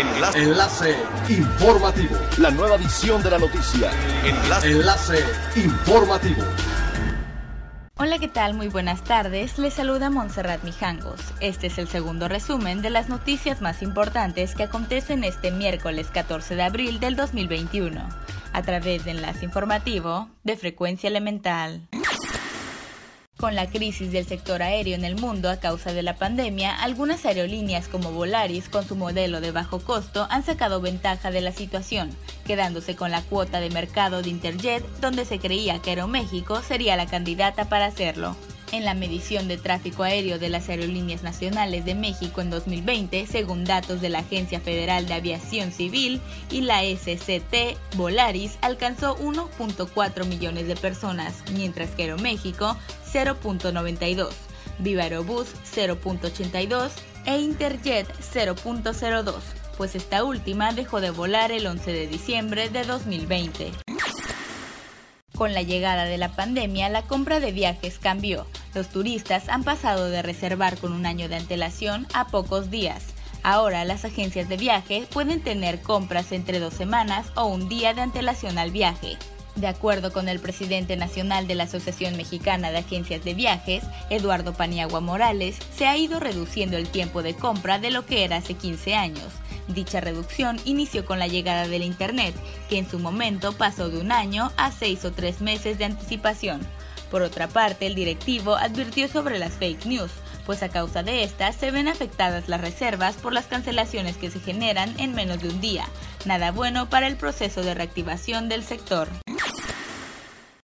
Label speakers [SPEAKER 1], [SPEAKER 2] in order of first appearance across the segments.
[SPEAKER 1] Enlace. Enlace informativo.
[SPEAKER 2] La nueva edición de la noticia.
[SPEAKER 1] Enlace. Enlace informativo.
[SPEAKER 3] Hola, ¿qué tal? Muy buenas tardes. Les saluda Montserrat Mijangos. Este es el segundo resumen de las noticias más importantes que acontecen este miércoles 14 de abril del 2021, a través de Enlace Informativo de Frecuencia Elemental. Con la crisis del sector aéreo en el mundo a causa de la pandemia, algunas aerolíneas como Volaris, con su modelo de bajo costo, han sacado ventaja de la situación, quedándose con la cuota de mercado de Interjet, donde se creía que Aeroméxico sería la candidata para hacerlo. En la medición de tráfico aéreo de las aerolíneas nacionales de México en 2020, según datos de la Agencia Federal de Aviación Civil y la SCT, Volaris alcanzó 1.4 millones de personas, mientras que Aeroméxico 0.92, Viva Aerobús 0.82 e Interjet 0.02, pues esta última dejó de volar el 11 de diciembre de 2020. Con la llegada de la pandemia, la compra de viajes cambió. Los turistas han pasado de reservar con un año de antelación a pocos días. Ahora las agencias de viaje pueden tener compras entre dos semanas o un día de antelación al viaje. De acuerdo con el presidente nacional de la Asociación Mexicana de Agencias de Viajes, Eduardo Paniagua Morales, se ha ido reduciendo el tiempo de compra de lo que era hace 15 años. Dicha reducción inició con la llegada del Internet, que en su momento pasó de un año a seis o tres meses de anticipación. Por otra parte, el directivo advirtió sobre las fake news, pues a causa de estas se ven afectadas las reservas por las cancelaciones que se generan en menos de un día. Nada bueno para el proceso de reactivación del sector.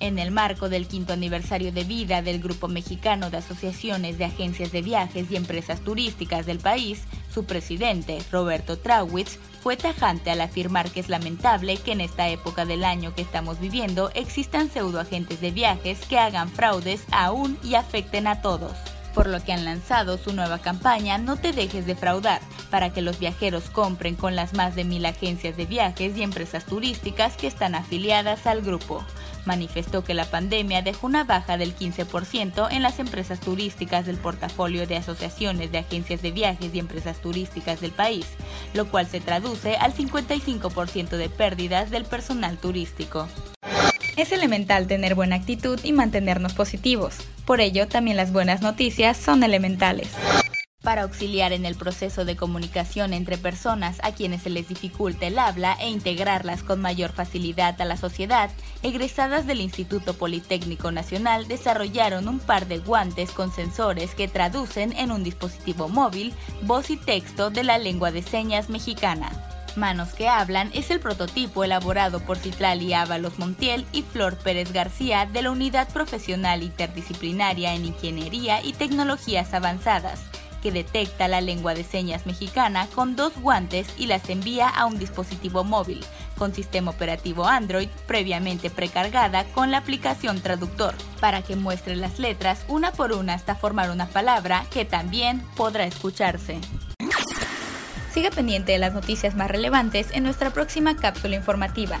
[SPEAKER 3] En el marco del quinto aniversario de vida del Grupo Mexicano de Asociaciones de Agencias de Viajes y Empresas Turísticas del país, su presidente, Roberto Trawitz, fue tajante al afirmar que es lamentable que en esta época del año que estamos viviendo existan pseudoagentes de viajes que hagan fraudes aún y afecten a todos por lo que han lanzado su nueva campaña No te dejes defraudar, para que los viajeros compren con las más de mil agencias de viajes y empresas turísticas que están afiliadas al grupo. Manifestó que la pandemia dejó una baja del 15% en las empresas turísticas del portafolio de asociaciones de agencias de viajes y empresas turísticas del país, lo cual se traduce al 55% de pérdidas del personal turístico. Es elemental tener buena actitud y mantenernos positivos. Por ello, también las buenas noticias son elementales. Para auxiliar en el proceso de comunicación entre personas a quienes se les dificulta el habla e integrarlas con mayor facilidad a la sociedad, egresadas del Instituto Politécnico Nacional desarrollaron un par de guantes con sensores que traducen en un dispositivo móvil voz y texto de la lengua de señas mexicana. Manos que Hablan es el prototipo elaborado por Citlali Ábalos Montiel y Flor Pérez García de la Unidad Profesional Interdisciplinaria en Ingeniería y Tecnologías Avanzadas, que detecta la lengua de señas mexicana con dos guantes y las envía a un dispositivo móvil con sistema operativo Android previamente precargada con la aplicación traductor, para que muestre las letras una por una hasta formar una palabra que también podrá escucharse. Siga pendiente de las noticias más relevantes en nuestra próxima cápsula informativa.